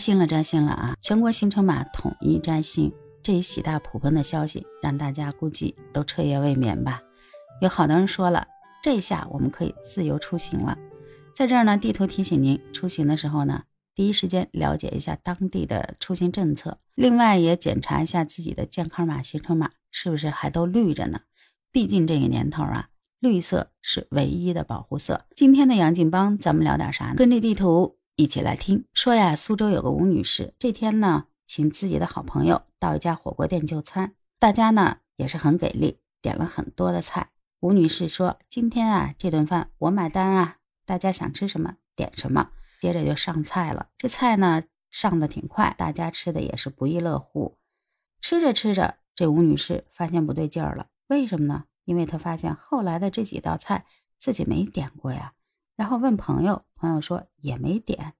新了，摘星了啊！全国行程码统一摘星，这一喜大普奔的消息让大家估计都彻夜未眠吧。有好多人说了，这下我们可以自由出行了。在这儿呢，地图提醒您，出行的时候呢，第一时间了解一下当地的出行政策，另外也检查一下自己的健康码、行程码是不是还都绿着呢？毕竟这个年头啊，绿色是唯一的保护色。今天的杨劲邦，咱们聊点啥呢？跟着地图。一起来听说呀，苏州有个吴女士，这天呢，请自己的好朋友到一家火锅店就餐，大家呢也是很给力，点了很多的菜。吴女士说：“今天啊，这顿饭我买单啊，大家想吃什么点什么。”接着就上菜了，这菜呢上的挺快，大家吃的也是不亦乐乎。吃着吃着，这吴女士发现不对劲儿了，为什么呢？因为她发现后来的这几道菜自己没点过呀。然后问朋友，朋友说也没点。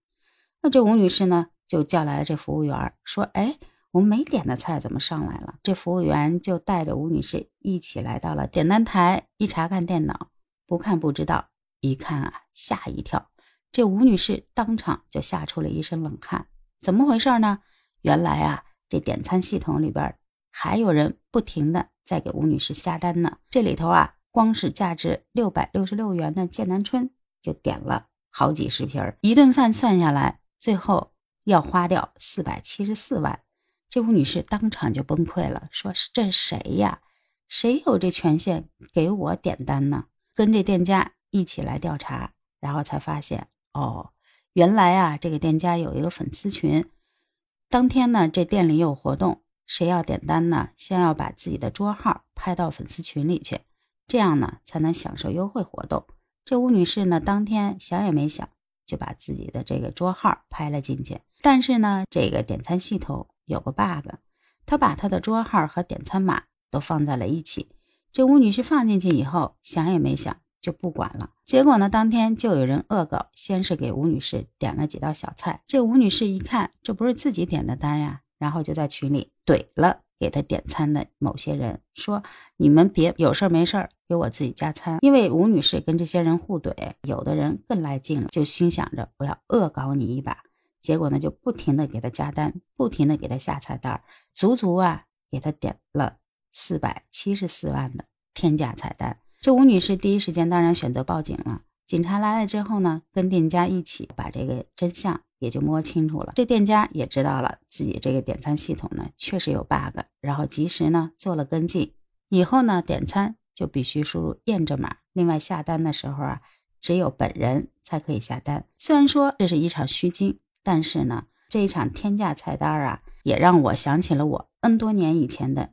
那这吴女士呢，就叫来了这服务员，说：“哎，我们没点的菜怎么上来了？”这服务员就带着吴女士一起来到了点单台，一查看电脑，不看不知道，一看啊，吓一跳。这吴女士当场就吓出了一身冷汗。怎么回事呢？原来啊，这点餐系统里边还有人不停的在给吴女士下单呢。这里头啊，光是价值六百六十六元的剑南春。就点了好几十瓶儿，一顿饭算下来，最后要花掉四百七十四万。这吴女士当场就崩溃了，说是这谁呀？谁有这权限给我点单呢？跟这店家一起来调查，然后才发现，哦，原来啊，这个店家有一个粉丝群。当天呢，这店里有活动，谁要点单呢？先要把自己的桌号拍到粉丝群里去，这样呢，才能享受优惠活动。这吴女士呢，当天想也没想，就把自己的这个桌号拍了进去。但是呢，这个点餐系统有个 bug，她把她的桌号和点餐码都放在了一起。这吴女士放进去以后，想也没想就不管了。结果呢，当天就有人恶搞，先是给吴女士点了几道小菜。这吴女士一看，这不是自己点的单呀，然后就在群里怼了。给他点餐的某些人说：“你们别有事儿没事儿给我自己加餐。”因为吴女士跟这些人互怼，有的人更来劲了，就心想着我要恶搞你一把。结果呢，就不停的给他加单，不停的给他下菜单，足足啊给他点了四百七十四万的天价菜单。这吴女士第一时间当然选择报警了。警察来了之后呢，跟店家一起把这个真相。也就摸清楚了，这店家也知道了自己这个点餐系统呢确实有 bug，然后及时呢做了跟进。以后呢点餐就必须输入验证码，另外下单的时候啊，只有本人才可以下单。虽然说这是一场虚惊，但是呢这一场天价菜单啊，也让我想起了我 N 多年以前的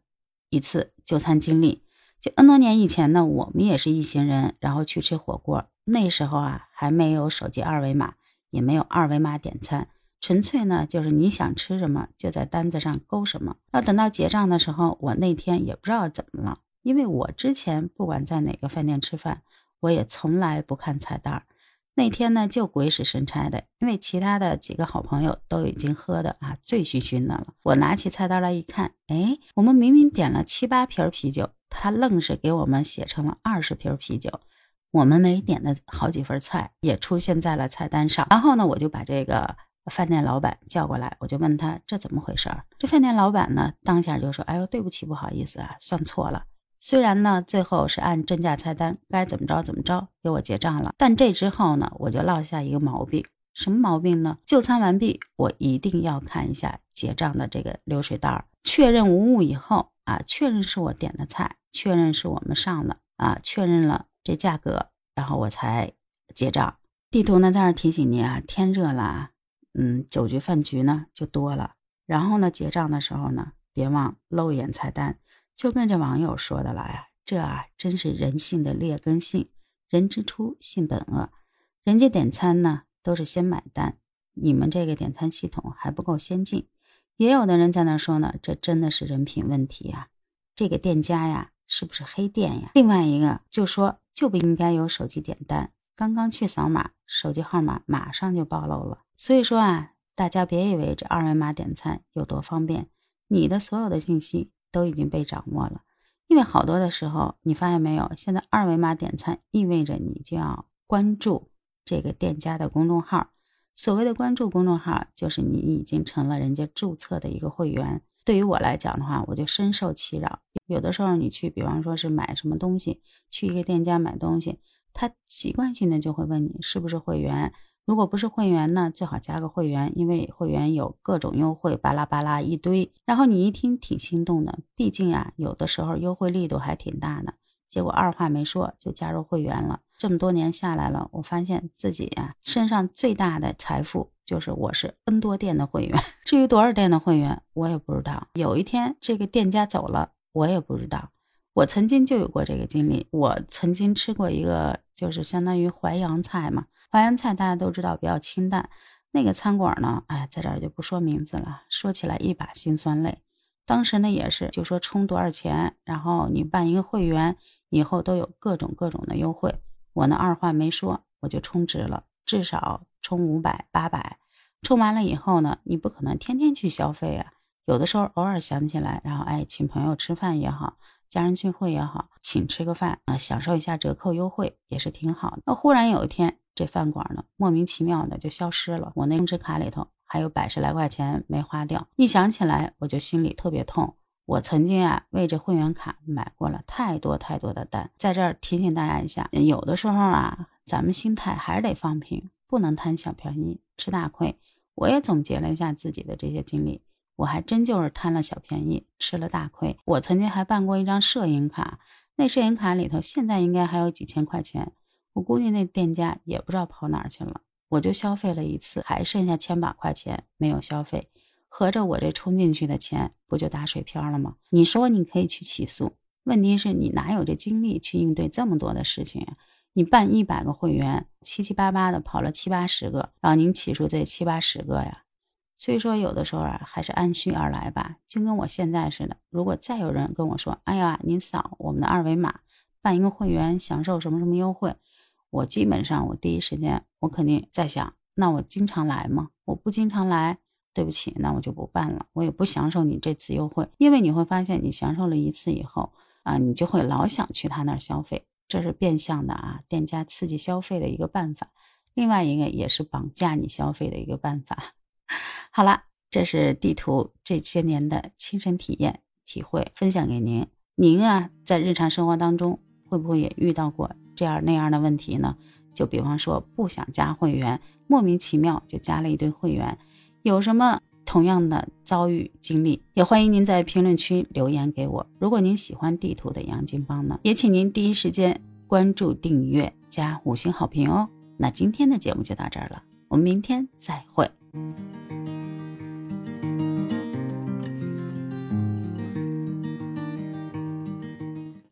一次就餐经历。就 N 多年以前呢，我们也是一行人，然后去吃火锅，那时候啊还没有手机二维码。也没有二维码点餐，纯粹呢就是你想吃什么就在单子上勾什么。要等到结账的时候，我那天也不知道怎么了，因为我之前不管在哪个饭店吃饭，我也从来不看菜单。那天呢就鬼使神差的，因为其他的几个好朋友都已经喝的啊醉醺醺的了。我拿起菜单来一看，哎，我们明明点了七八瓶啤酒，他愣是给我们写成了二十瓶啤酒。我们没点的好几份菜也出现在了菜单上，然后呢，我就把这个饭店老板叫过来，我就问他这怎么回事儿。这饭店老板呢，当下就说：“哎呦，对不起，不好意思啊，算错了。虽然呢，最后是按正价菜单，该怎么着怎么着给我结账了，但这之后呢，我就落下一个毛病，什么毛病呢？就餐完毕，我一定要看一下结账的这个流水单，确认无误以后啊，确认是我点的菜，确认是我们上的啊，确认了。”这价格，然后我才结账。地图呢，在那提醒你啊，天热了，嗯，酒局饭局呢就多了。然后呢，结账的时候呢，别忘露眼菜单。就跟这网友说的了呀，这啊，真是人性的劣根性。人之初，性本恶。人家点餐呢，都是先买单，你们这个点餐系统还不够先进。也有的人在那说呢，这真的是人品问题呀。这个店家呀，是不是黑店呀？另外一个就说。就不应该有手机点单，刚刚去扫码，手机号码马上就暴露了。所以说啊，大家别以为这二维码点餐有多方便，你的所有的信息都已经被掌握了。因为好多的时候，你发现没有，现在二维码点餐意味着你就要关注这个店家的公众号，所谓的关注公众号，就是你已经成了人家注册的一个会员。对于我来讲的话，我就深受其扰。有的时候你去，比方说是买什么东西，去一个店家买东西，他习惯性的就会问你是不是会员。如果不是会员呢，最好加个会员，因为会员有各种优惠，巴拉巴拉一堆。然后你一听挺心动的，毕竟啊，有的时候优惠力度还挺大的。结果二话没说就加入会员了。这么多年下来了，我发现自己呀身上最大的财富就是我是 N 多店的会员。至于多少店的会员，我也不知道。有一天这个店家走了，我也不知道。我曾经就有过这个经历。我曾经吃过一个，就是相当于淮扬菜嘛。淮扬菜大家都知道比较清淡。那个餐馆呢，哎，在这儿就不说名字了。说起来一把辛酸泪。当时呢也是，就说充多少钱，然后你办一个会员。以后都有各种各种的优惠，我呢二话没说，我就充值了，至少充五百、八百。充完了以后呢，你不可能天天去消费啊，有的时候偶尔想起来，然后哎，请朋友吃饭也好，家人聚会也好，请吃个饭啊，享受一下折扣优惠也是挺好的。那忽然有一天，这饭馆呢莫名其妙的就消失了，我那充值卡里头还有百十来块钱没花掉，一想起来我就心里特别痛。我曾经啊为这会员卡买过了太多太多的单，在这儿提醒大家一下，有的时候啊，咱们心态还是得放平，不能贪小便宜吃大亏。我也总结了一下自己的这些经历，我还真就是贪了小便宜吃了大亏。我曾经还办过一张摄影卡，那摄影卡里头现在应该还有几千块钱，我估计那店家也不知道跑哪去了，我就消费了一次，还剩下千把块钱没有消费。合着我这充进去的钱不就打水漂了吗？你说你可以去起诉，问题是你哪有这精力去应对这么多的事情啊？你办一百个会员，七七八八的跑了七八十个，然后您起诉这七八十个呀？所以说有的时候啊，还是按需而来吧。就跟我现在似的，如果再有人跟我说，哎呀，您扫我们的二维码办一个会员，享受什么什么优惠，我基本上我第一时间我肯定在想，那我经常来吗？我不经常来。对不起，那我就不办了，我也不享受你这次优惠，因为你会发现，你享受了一次以后啊，你就会老想去他那儿消费，这是变相的啊，店家刺激消费的一个办法，另外一个也是绑架你消费的一个办法。好了，这是地图这些年的亲身体验体会，分享给您。您啊，在日常生活当中会不会也遇到过这样那样的问题呢？就比方说不想加会员，莫名其妙就加了一堆会员。有什么同样的遭遇经历，也欢迎您在评论区留言给我。如果您喜欢地图的杨金帮呢，也请您第一时间关注、订阅、加五星好评哦。那今天的节目就到这儿了，我们明天再会。